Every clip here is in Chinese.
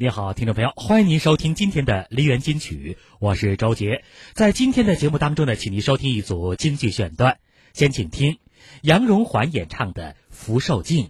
你好，听众朋友，欢迎您收听今天的梨园金曲，我是周杰。在今天的节目当中呢，请您收听一组京剧选段，先请听杨荣环演唱的《福寿镜》。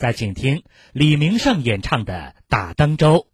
再请听李明胜演唱的《打灯州》。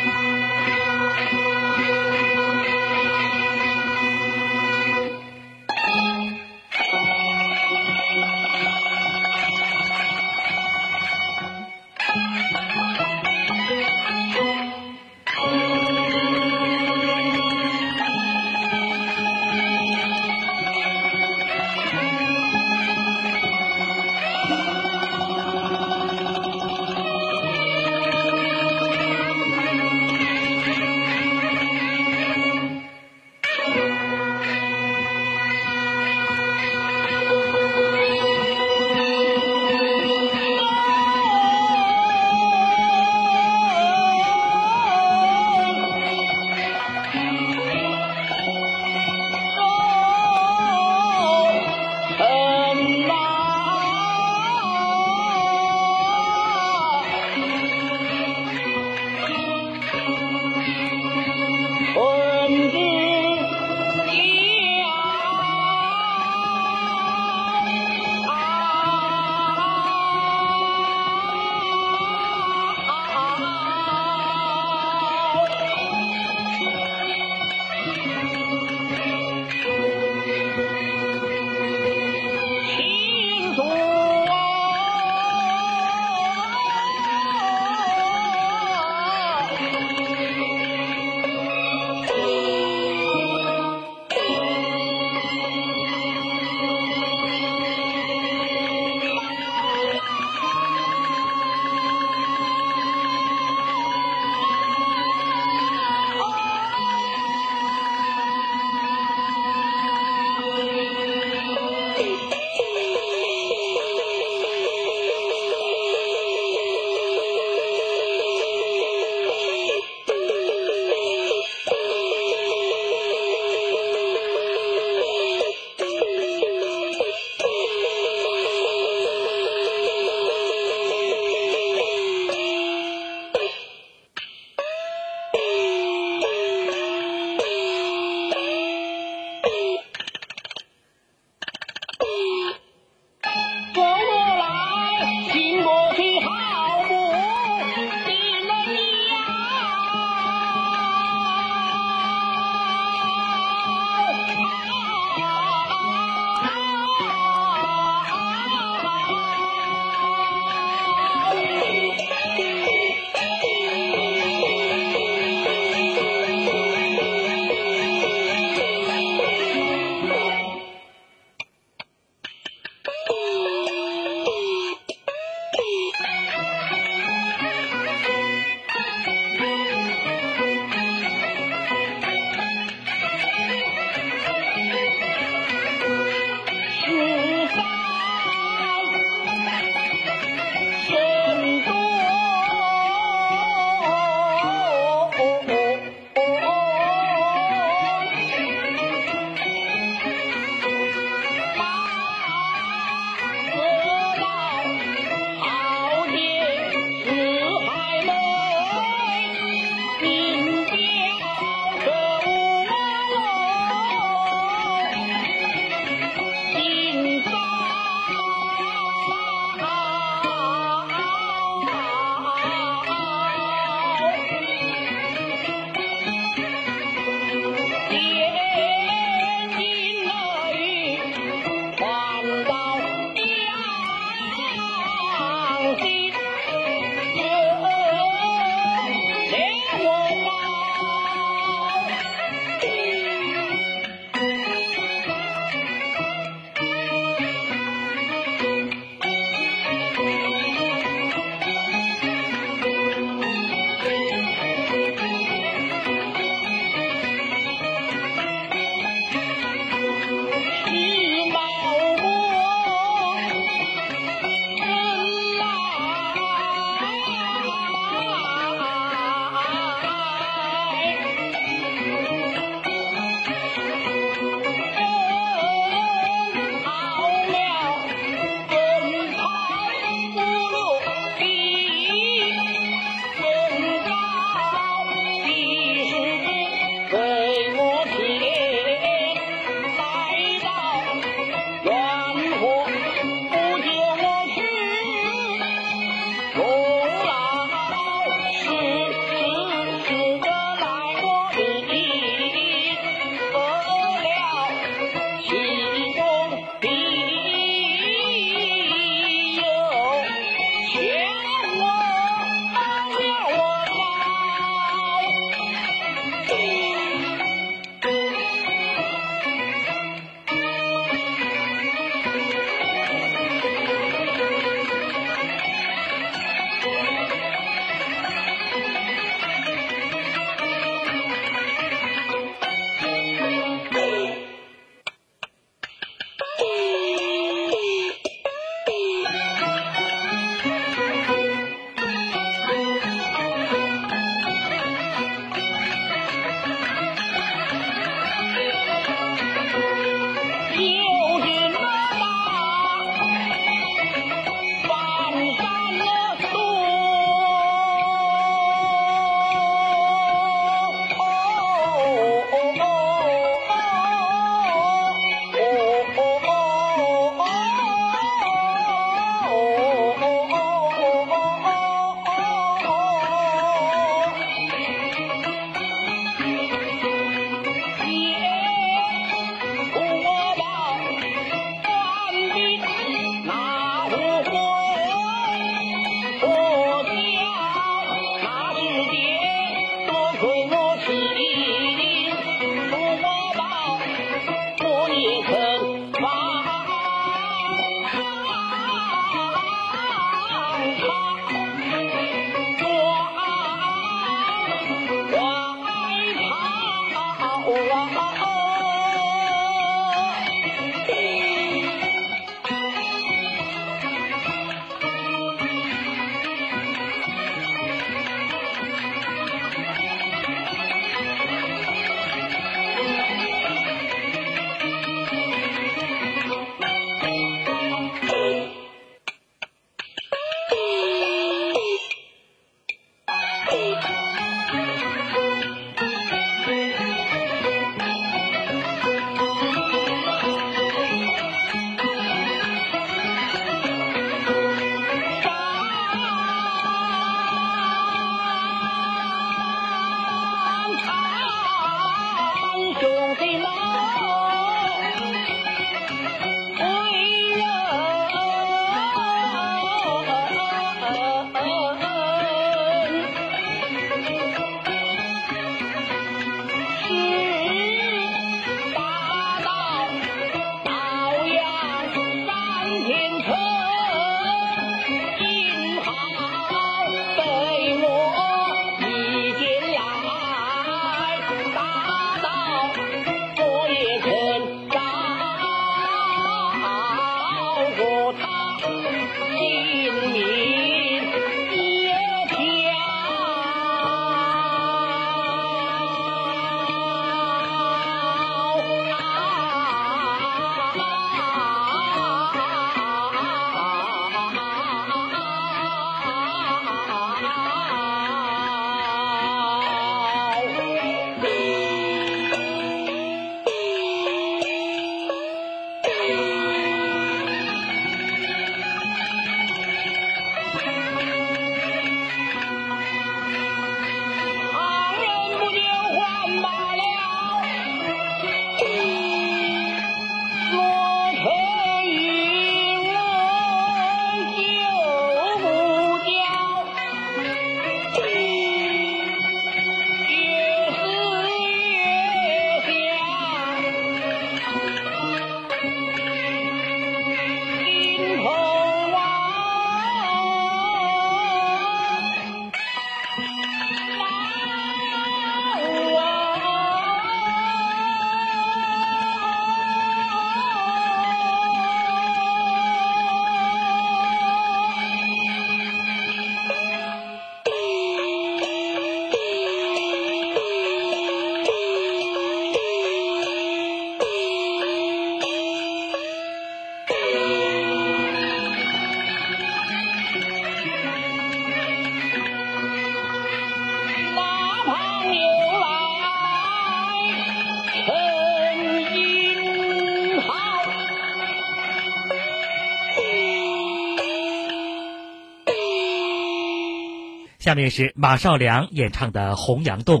下面是马少良演唱的《洪崖洞》。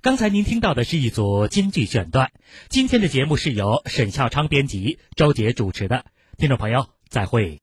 刚才您听到的是一组京剧选段。今天的节目是由沈孝昌编辑、周杰主持的。听众朋友，再会。